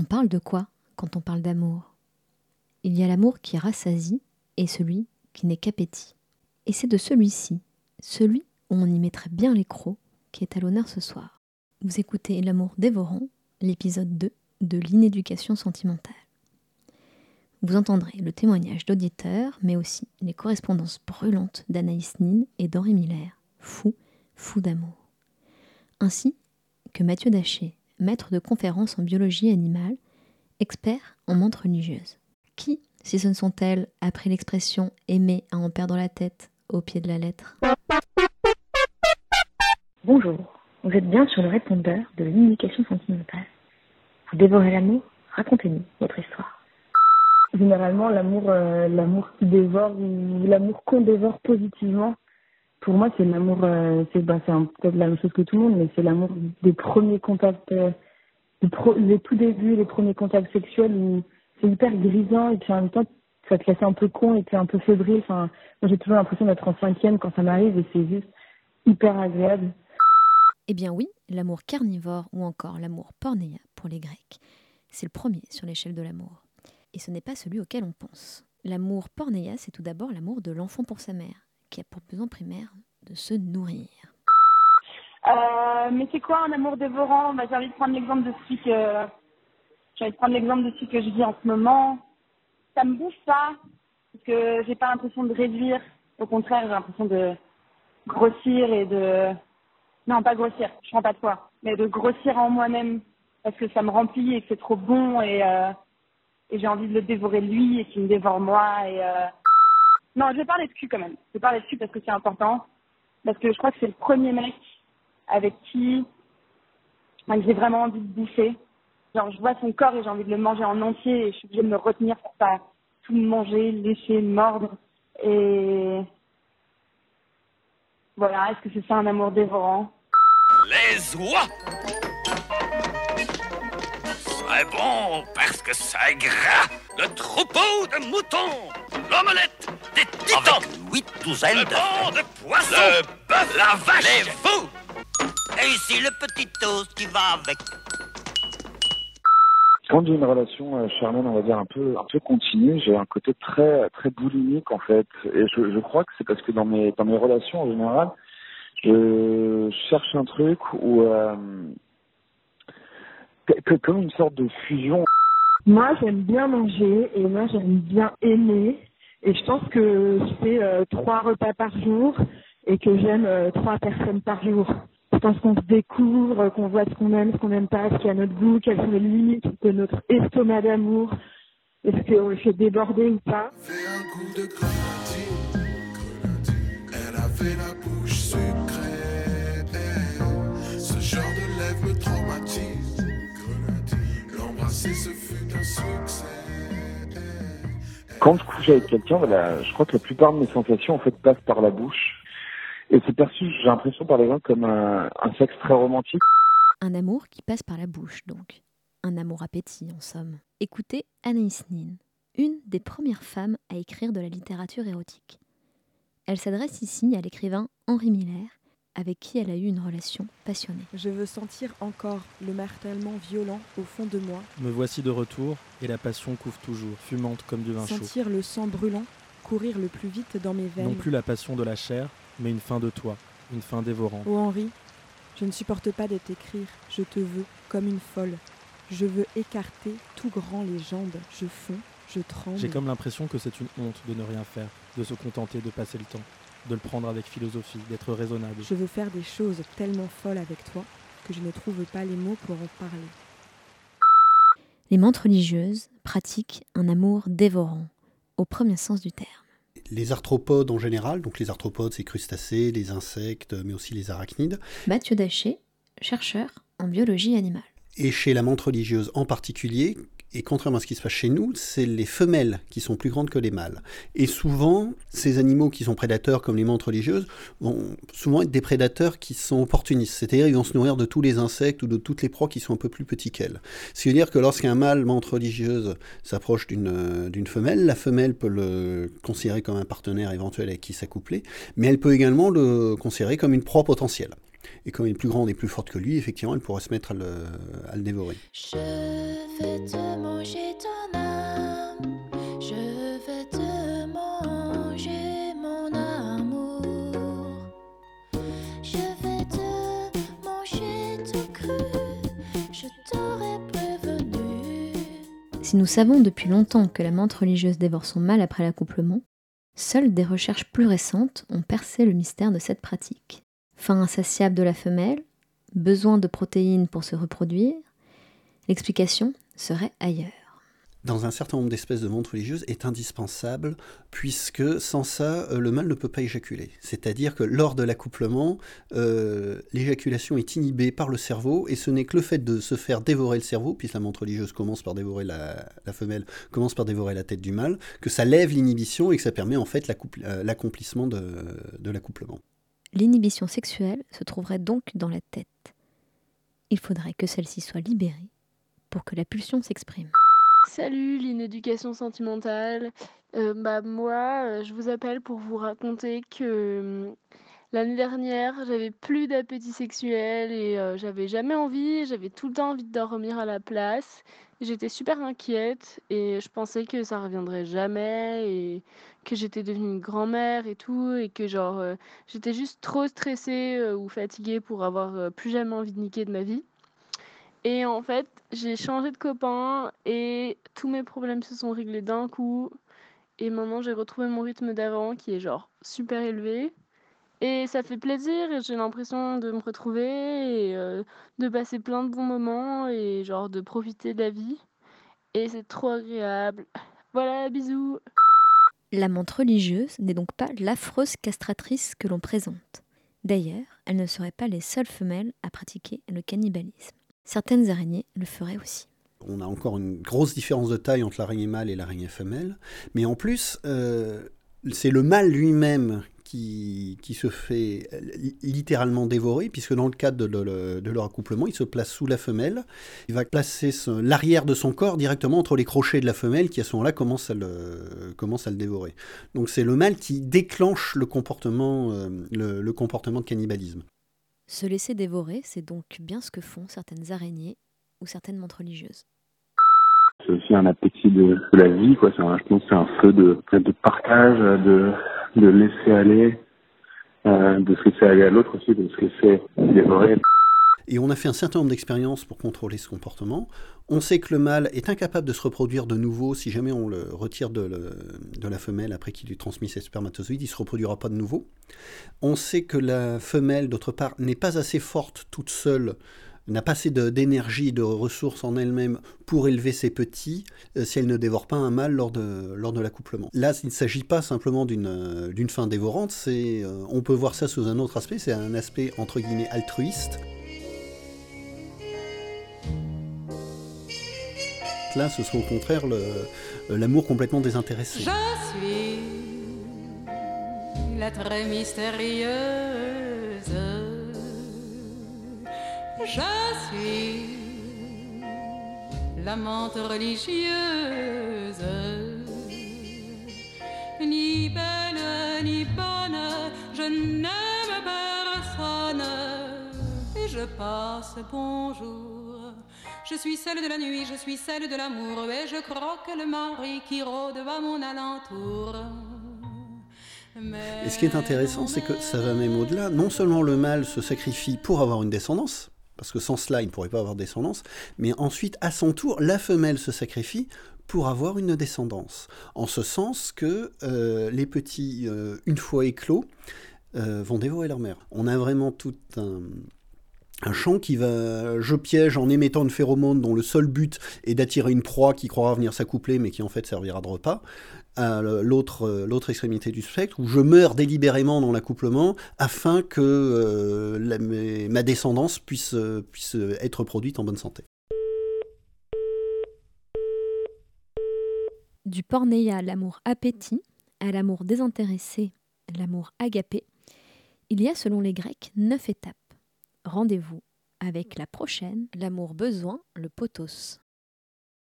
On parle de quoi quand on parle d'amour? Il y a l'amour qui rassasie et celui qui n'est qu'appétit. Et c'est de celui-ci, celui où on y mettrait bien les crocs, qui est à l'honneur ce soir. Vous écoutez L'amour dévorant, l'épisode 2 de l'inéducation sentimentale. Vous entendrez le témoignage d'auditeurs, mais aussi les correspondances brûlantes d'Anaïs Nin et d'Henri Miller, fou, fou d'amour. Ainsi que Mathieu Daché, maître de conférences en biologie animale, expert en menthe religieuse. Qui, si ce ne sont elles, après l'expression aimer à en perdre la tête au pied de la lettre? Bonjour, vous êtes bien sur le répondeur de l'indication sentimentale. Vous dévorez l'amour Racontez-nous votre histoire. Généralement, l'amour, euh, l'amour qui dévore ou l'amour qu'on dévore positivement, pour moi, c'est l'amour, euh, c'est bah, peut-être la même chose que tout le monde, mais c'est l'amour des premiers contacts, euh, des tout débuts, les premiers contacts sexuels où c'est hyper grisant et puis en même temps, ça te laisse un peu con et t'es un peu fébrile. Enfin, moi, j'ai toujours l'impression d'être en cinquième quand ça m'arrive et c'est juste hyper agréable. Eh bien oui, l'amour carnivore ou encore l'amour pornéa pour les Grecs, c'est le premier sur l'échelle de l'amour. Et ce n'est pas celui auquel on pense. L'amour pornéa, c'est tout d'abord l'amour de l'enfant pour sa mère, qui a pour besoin primaire de se nourrir. Euh, mais c'est quoi un amour dévorant? Bah, J'ai envie de prendre l'exemple de celui que j'ai envie de prendre l'exemple de celui que je vis en ce moment. Ça me bouffe pas parce que j'ai pas l'impression de réduire. Au contraire, j'ai l'impression de grossir et de non pas grossir, je prends pas de poids, mais de grossir en moi-même parce que ça me remplit et que c'est trop bon et euh, et j'ai envie de le dévorer lui et qu'il me dévore moi et euh... non je vais parler de cul quand même. Je vais parler de cul parce que c'est important parce que je crois que c'est le premier mec avec qui j'ai vraiment envie de bouffer. Genre, je vois son corps et j'ai envie de le manger en entier et je suis obligée de me retenir pour pas tout manger, lécher, mordre. Et voilà, est-ce que c'est ça un amour dévorant? Les oies C'est bon parce que ça gras Le troupeau de moutons L'omelette des titans. Avec huit douzaines de de poissons. Le bœuf. La vache. Les veaux Et ici le petit toast qui va avec. Quand j'ai une relation euh, charnelle, on va dire un peu un peu continue, j'ai un côté très très boulimique en fait, et je, je crois que c'est parce que dans mes dans mes relations en général, je cherche un truc où euh, comme une sorte de fusion. Moi, j'aime bien manger et moi, j'aime bien aimer. Et je pense que je fais euh, trois repas par jour et que j'aime euh, trois personnes par jour. Je pense qu'on se découvre, qu'on voit ce qu'on aime, ce qu'on n'aime pas, ce qu'il y a notre goût, quelles sont les limites de notre estomac d'amour. Est-ce qu'on le fait déborder ou pas? Quand je couche avec quelqu'un, je crois que la plupart de mes sensations en fait passent par la bouche, et c'est perçu, j'ai l'impression par les gens comme un, un sexe très romantique. Un amour qui passe par la bouche, donc. Un amour appétit, en somme. Écoutez Anaïs Nin, une des premières femmes à écrire de la littérature érotique. Elle s'adresse ici à l'écrivain Henri Miller, avec qui elle a eu une relation passionnée. Je veux sentir encore le martèlement violent au fond de moi, Me voici de retour, et la passion couve toujours, fumante comme du vin chaud. sentir le sang brûlant courir le plus vite dans mes veines. Non plus la passion de la chair, mais une faim de toi, une faim dévorante. Ô Henri, je ne supporte pas de t'écrire, je te veux comme une folle. Je veux écarter tout grand les jambes, je fonds, je tremble. J'ai comme l'impression que c'est une honte de ne rien faire, de se contenter de passer le temps, de le prendre avec philosophie, d'être raisonnable. Je veux faire des choses tellement folles avec toi que je ne trouve pas les mots pour en parler. Les mentes religieuses pratiquent un amour dévorant, au premier sens du terme. Les arthropodes en général, donc les arthropodes, c'est crustacés, les insectes, mais aussi les arachnides, Mathieu Daché, chercheur en biologie animale. et chez la menthe religieuse en particulier, et contrairement à ce qui se passe chez nous, c'est les femelles qui sont plus grandes que les mâles. Et souvent, ces animaux qui sont prédateurs comme les menthes religieuses vont souvent être des prédateurs qui sont opportunistes, c'est-à-dire ils vont se nourrir de tous les insectes ou de toutes les proies qui sont un peu plus petits qu'elles. Ce qui veut dire que lorsqu'un mâle menthe religieuse s'approche euh, d'une femelle, la femelle peut le considérer comme un partenaire éventuel avec qui s'accoupler, mais elle peut également le considérer comme une proie potentielle. Et comme elle est plus grande et plus forte que lui, effectivement, elle pourrait se mettre à le, à le dévorer. Je te manger ton âme. Je veux te manger mon amour. Je veux te manger tout cru. Je t'aurais prévenu. Si nous savons depuis longtemps que la menthe religieuse dévore son mâle après l'accouplement, seules des recherches plus récentes ont percé le mystère de cette pratique. Faim insatiable de la femelle, besoin de protéines pour se reproduire, l'explication serait ailleurs. dans un certain nombre d'espèces de menthes religieuses est indispensable, puisque sans ça, euh, le mâle ne peut pas éjaculer. C'est-à-dire que lors de l'accouplement, euh, l'éjaculation est inhibée par le cerveau, et ce n'est que le fait de se faire dévorer le cerveau, puisque la menthe religieuse commence par dévorer la, femelle, commence par dévorer la tête du mâle, que ça lève l'inhibition et que ça permet en fait euh, l'accomplissement de l'accouplement. L'inhibition sexuelle se trouverait donc dans la tête. Il faudrait que celle-ci soit libérée pour que la pulsion s'exprime. Salut, l'inéducation sentimentale. Euh, bah moi, euh, je vous appelle pour vous raconter que euh, l'année dernière, j'avais plus d'appétit sexuel et euh, j'avais jamais envie, j'avais tout le temps envie de dormir à la place. J'étais super inquiète et je pensais que ça reviendrait jamais et que j'étais devenue une grand-mère et tout et que genre euh, j'étais juste trop stressée euh, ou fatiguée pour avoir plus jamais envie de niquer de ma vie. Et en fait, j'ai changé de copain et tous mes problèmes se sont réglés d'un coup. Et maintenant, j'ai retrouvé mon rythme d'avant qui est genre super élevé. Et ça fait plaisir et j'ai l'impression de me retrouver et euh, de passer plein de bons moments et genre de profiter de la vie. Et c'est trop agréable. Voilà, bisous. La menthe religieuse n'est donc pas l'affreuse castratrice que l'on présente. D'ailleurs, elles ne seraient pas les seules femelles à pratiquer le cannibalisme. Certaines araignées le feraient aussi. On a encore une grosse différence de taille entre l'araignée mâle et l'araignée femelle, mais en plus, euh, c'est le mâle lui-même qui, qui se fait li- littéralement dévorer, puisque dans le cadre de, le- de leur accouplement, il se place sous la femelle. Il va placer l'arrière de son corps directement entre les crochets de la femelle, qui à ce moment-là commence à le, commence à le dévorer. Donc c'est le mâle qui déclenche le comportement, euh, le- le comportement de cannibalisme. Se laisser dévorer, c'est donc bien ce que font certaines araignées ou certaines menthes religieuses. C'est aussi un appétit de, de la vie, quoi. C'est un, je pense que c'est un feu de, de partage, de, de laisser aller, euh, de se laisser aller à l'autre aussi, de se laisser dévorer. Et on a fait un certain nombre d'expériences pour contrôler ce comportement. On sait que le mâle est incapable de se reproduire de nouveau si jamais on le retire de, la femelle après qu'il ait transmis ses spermatozoïdes, il ne se reproduira pas de nouveau. On sait que la femelle, d'autre part, n'est pas assez forte toute seule, n'a pas assez de- d'énergie, de ressources en elle-même pour élever ses petits euh, si elle ne dévore pas un mâle lors de, lors de l'accouplement. Là, il ne s'agit pas simplement d'une euh, fin dévorante, c'est, euh, on peut voir ça sous un autre aspect, c'est un aspect entre guillemets altruiste. Là, ce serait au contraire l'amour complètement désintéressé. Je suis la très mystérieuse. Je suis l'amante religieuse. Ni belle ni bonne, je n'aime personne. Et je passe bonjour. Je suis celle de la nuit, je suis celle de l'amour, et je croque le mari qui rôde à mon alentour. Et ce qui est intéressant, c'est que ça va même au-delà. Non seulement le mâle se sacrifie pour avoir une descendance, parce que sans cela, il ne pourrait pas avoir de descendance, mais ensuite, à son tour, la femelle se sacrifie pour avoir une descendance. En ce sens que euh, les petits, euh, une fois éclos, euh, vont dévorer leur mère. On a vraiment tout un, un champ qui va, je piège en émettant une phéromone dont le seul but est d'attirer une proie qui croira venir s'accoupler mais qui en fait servira de repas, à l'autre euh, l'autre extrémité du spectre, où je meurs délibérément dans l'accouplement afin que euh, ma descendance puisse, euh, puisse être produite en bonne santé. Du pornéia l'amour appétit, à l'amour désintéressé, l'amour agapé, il y a selon les Grecs neuf étapes. Rendez-vous avec la prochaine, l'amour besoin, le potos.